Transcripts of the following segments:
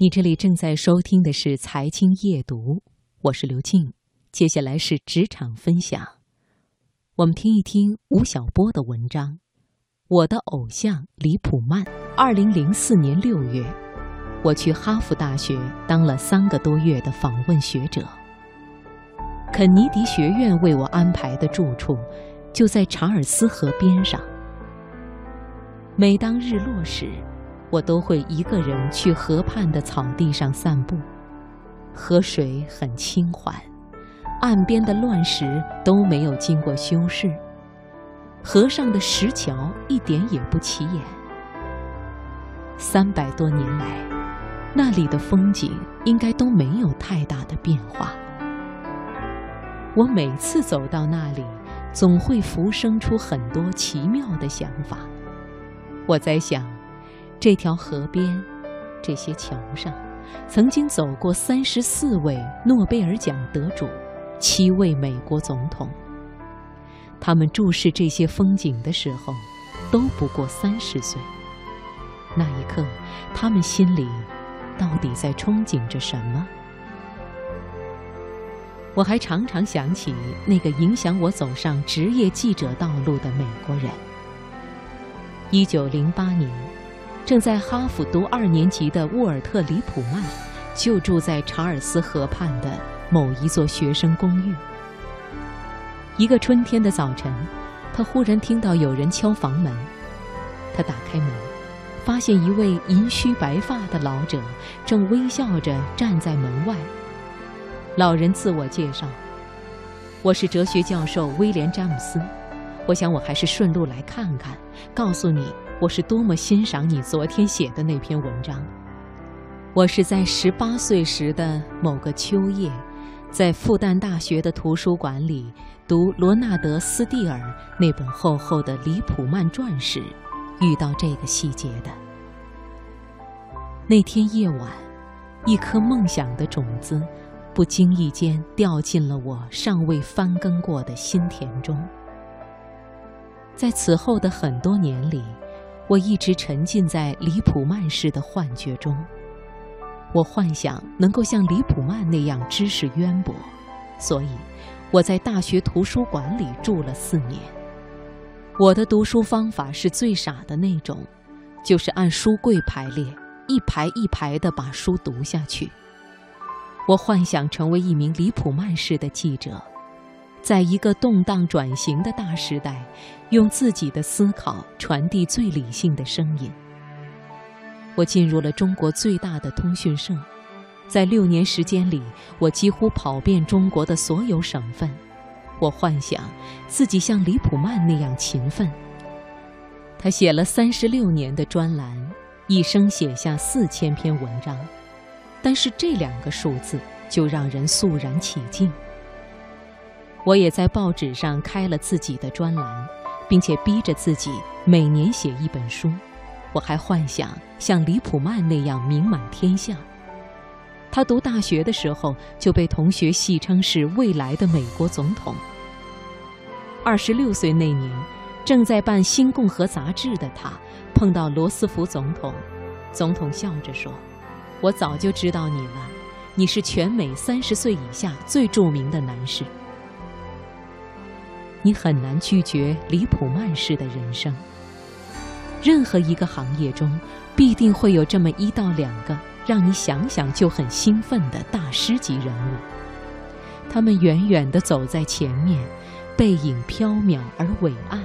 你这里正在收听的是《财经夜读》，我是刘静。接下来是职场分享，我们听一听吴晓波的文章《我的偶像李普曼》。二零零四年六月，我去哈佛大学当了三个多月的访问学者。肯尼迪学院为我安排的住处就在查尔斯河边上。每当日落时，我都会一个人去河畔的草地上散步，河水很清缓，岸边的乱石都没有经过修饰，河上的石桥一点也不起眼。三百多年来，那里的风景应该都没有太大的变化。我每次走到那里，总会浮生出很多奇妙的想法。我在想。这条河边，这些桥上，曾经走过三十四位诺贝尔奖得主，七位美国总统。他们注视这些风景的时候，都不过三十岁。那一刻，他们心里到底在憧憬着什么？我还常常想起那个影响我走上职业记者道路的美国人。一九零八年。正在哈佛读二年级的沃尔特·里普曼，就住在查尔斯河畔的某一座学生公寓。一个春天的早晨，他忽然听到有人敲房门。他打开门，发现一位银须白发的老者正微笑着站在门外。老人自我介绍：“我是哲学教授威廉·詹姆斯，我想我还是顺路来看看，告诉你。”我是多么欣赏你昨天写的那篇文章。我是在十八岁时的某个秋夜，在复旦大学的图书馆里读罗纳德·斯蒂尔那本厚厚的《李普曼传》时，遇到这个细节的。那天夜晚，一颗梦想的种子，不经意间掉进了我尚未翻耕过的心田中。在此后的很多年里。我一直沉浸在李普曼式的幻觉中，我幻想能够像李普曼那样知识渊博，所以我在大学图书馆里住了四年。我的读书方法是最傻的那种，就是按书柜排列，一排一排地把书读下去。我幻想成为一名李普曼式的记者。在一个动荡转型的大时代，用自己的思考传递最理性的声音。我进入了中国最大的通讯社，在六年时间里，我几乎跑遍中国的所有省份。我幻想自己像李普曼那样勤奋。他写了三十六年的专栏，一生写下四千篇文章，但是这两个数字就让人肃然起敬。我也在报纸上开了自己的专栏，并且逼着自己每年写一本书。我还幻想像李普曼那样名满天下。他读大学的时候就被同学戏称是未来的美国总统。二十六岁那年，正在办《新共和》杂志的他碰到罗斯福总统，总统笑着说：“我早就知道你了，你是全美三十岁以下最著名的男士。”你很难拒绝李普曼式的人生。任何一个行业中，必定会有这么一到两个让你想想就很兴奋的大师级人物。他们远远地走在前面，背影飘渺而伟岸，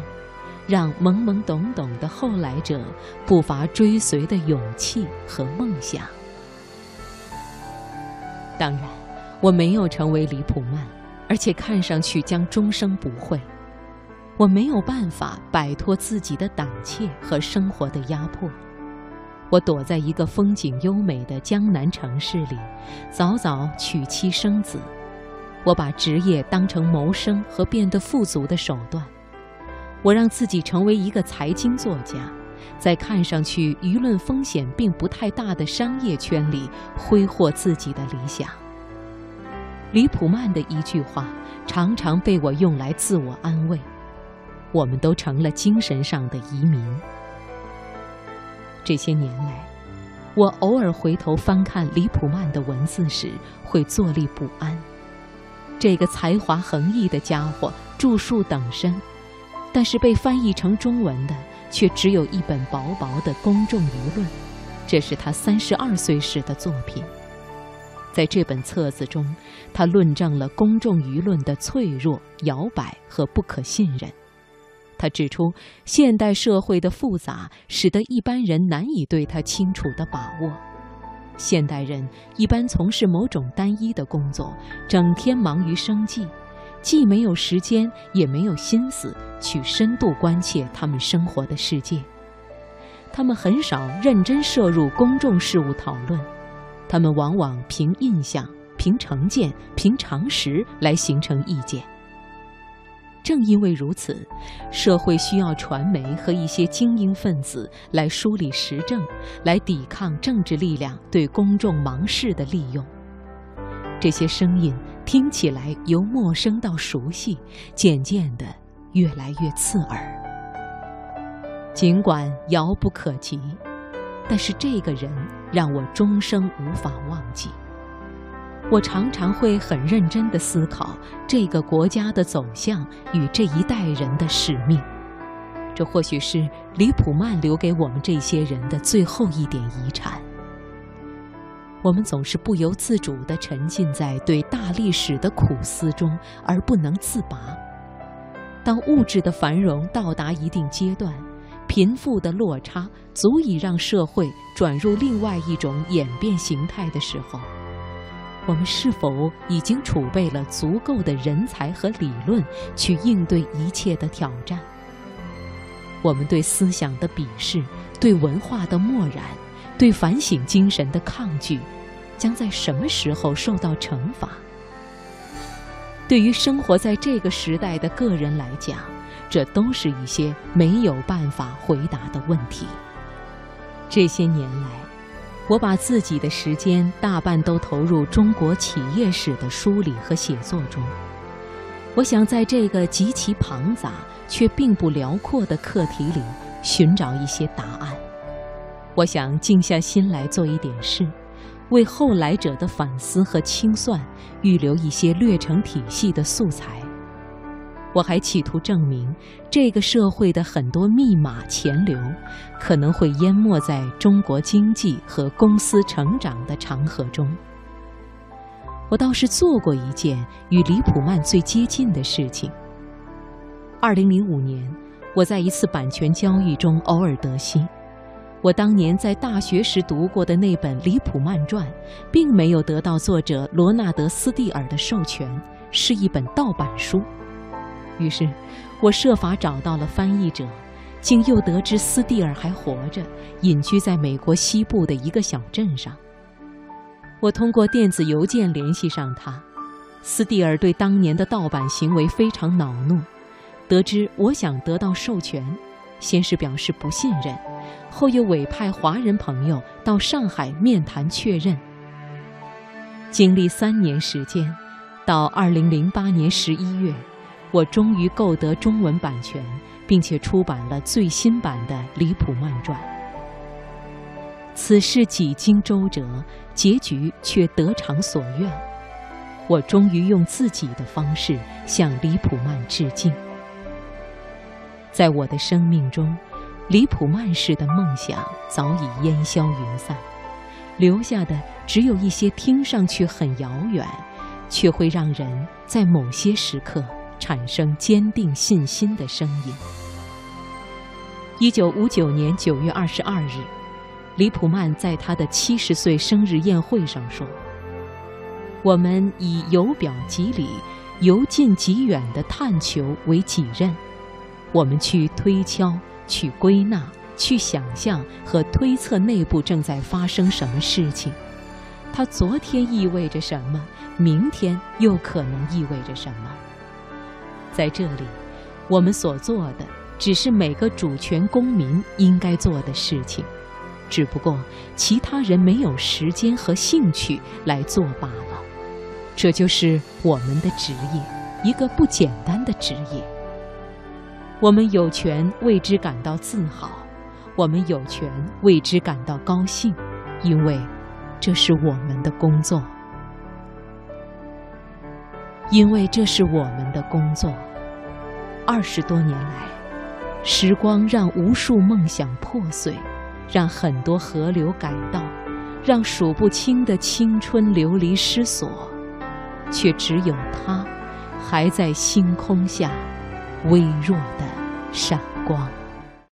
让懵懵懂懂的后来者不乏追随的勇气和梦想。当然，我没有成为李普曼。而且看上去将终生不会，我没有办法摆脱自己的胆怯和生活的压迫。我躲在一个风景优美的江南城市里，早早娶妻生子。我把职业当成谋生和变得富足的手段。我让自己成为一个财经作家，在看上去舆论风险并不太大的商业圈里挥霍自己的理想。李普曼的一句话常常被我用来自我安慰：我们都成了精神上的移民。这些年来，我偶尔回头翻看李普曼的文字时，会坐立不安。这个才华横溢的家伙著述等身，但是被翻译成中文的却只有一本薄薄的《公众舆论》，这是他三十二岁时的作品。在这本册子中，他论证了公众舆论的脆弱、摇摆和不可信任。他指出，现代社会的复杂使得一般人难以对它清楚地把握。现代人一般从事某种单一的工作，整天忙于生计，既没有时间，也没有心思去深度关切他们生活的世界。他们很少认真涉入公众事务讨论，他们往往凭印象、凭成见、凭常识来形成意见。正因为如此，社会需要传媒和一些精英分子来梳理实证，来抵抗政治力量对公众盲视的利用。这些声音听起来由陌生到熟悉，渐渐的越来越刺耳。尽管遥不可及，但是这个人让我终生无法忘记。我常常会很认真地思考这个国家的走向与这一代人的使命。这或许是李普曼留给我们这些人的最后一点遗产。我们总是不由自主地沉浸在对大历史的苦思中，而不能自拔。当物质的繁荣到达一定阶段，贫富的落差足以让社会转入另外一种演变形态的时候。我们是否已经储备了足够的人才和理论去应对一切的挑战？我们对思想的鄙视、对文化的漠然、对反省精神的抗拒，将在什么时候受到惩罚？对于生活在这个时代的个人来讲，这都是一些没有办法回答的问题。这些年来。我把自己的时间大半都投入中国企业史的梳理和写作中。我想在这个极其庞杂却并不辽阔的课题里寻找一些答案。我想静下心来做一点事，为后来者的反思和清算预留一些略成体系的素材。我还企图证明，这个社会的很多密码潜流，可能会淹没在中国经济和公司成长的长河中。我倒是做过一件与李普曼最接近的事情。二零零五年，我在一次版权交易中偶尔得悉，我当年在大学时读过的那本《李普曼传》，并没有得到作者罗纳德·斯蒂尔的授权，是一本盗版书。于是，我设法找到了翻译者，竟又得知斯蒂尔还活着，隐居在美国西部的一个小镇上。我通过电子邮件联系上他，斯蒂尔对当年的盗版行为非常恼怒。得知我想得到授权，先是表示不信任，后又委派华人朋友到上海面谈确认。经历三年时间，到二零零八年十一月。我终于购得中文版权，并且出版了最新版的《李普曼传》。此事几经周折，结局却得偿所愿。我终于用自己的方式向李普曼致敬。在我的生命中，李普曼式的梦想早已烟消云散，留下的只有一些听上去很遥远，却会让人在某些时刻。产生坚定信心的声音。一九五九年九月二十二日，李普曼在他的七十岁生日宴会上说：“我们以由表及里、由近及远的探求为己任，我们去推敲、去归纳、去想象和推测内部正在发生什么事情。它昨天意味着什么？明天又可能意味着什么？”在这里，我们所做的只是每个主权公民应该做的事情，只不过其他人没有时间和兴趣来做罢了。这就是我们的职业，一个不简单的职业。我们有权为之感到自豪，我们有权为之感到高兴，因为这是我们的工作，因为这是我们的工作。二十多年来，时光让无数梦想破碎，让很多河流改道，让数不清的青春流离失所，却只有他，还在星空下微弱的闪光。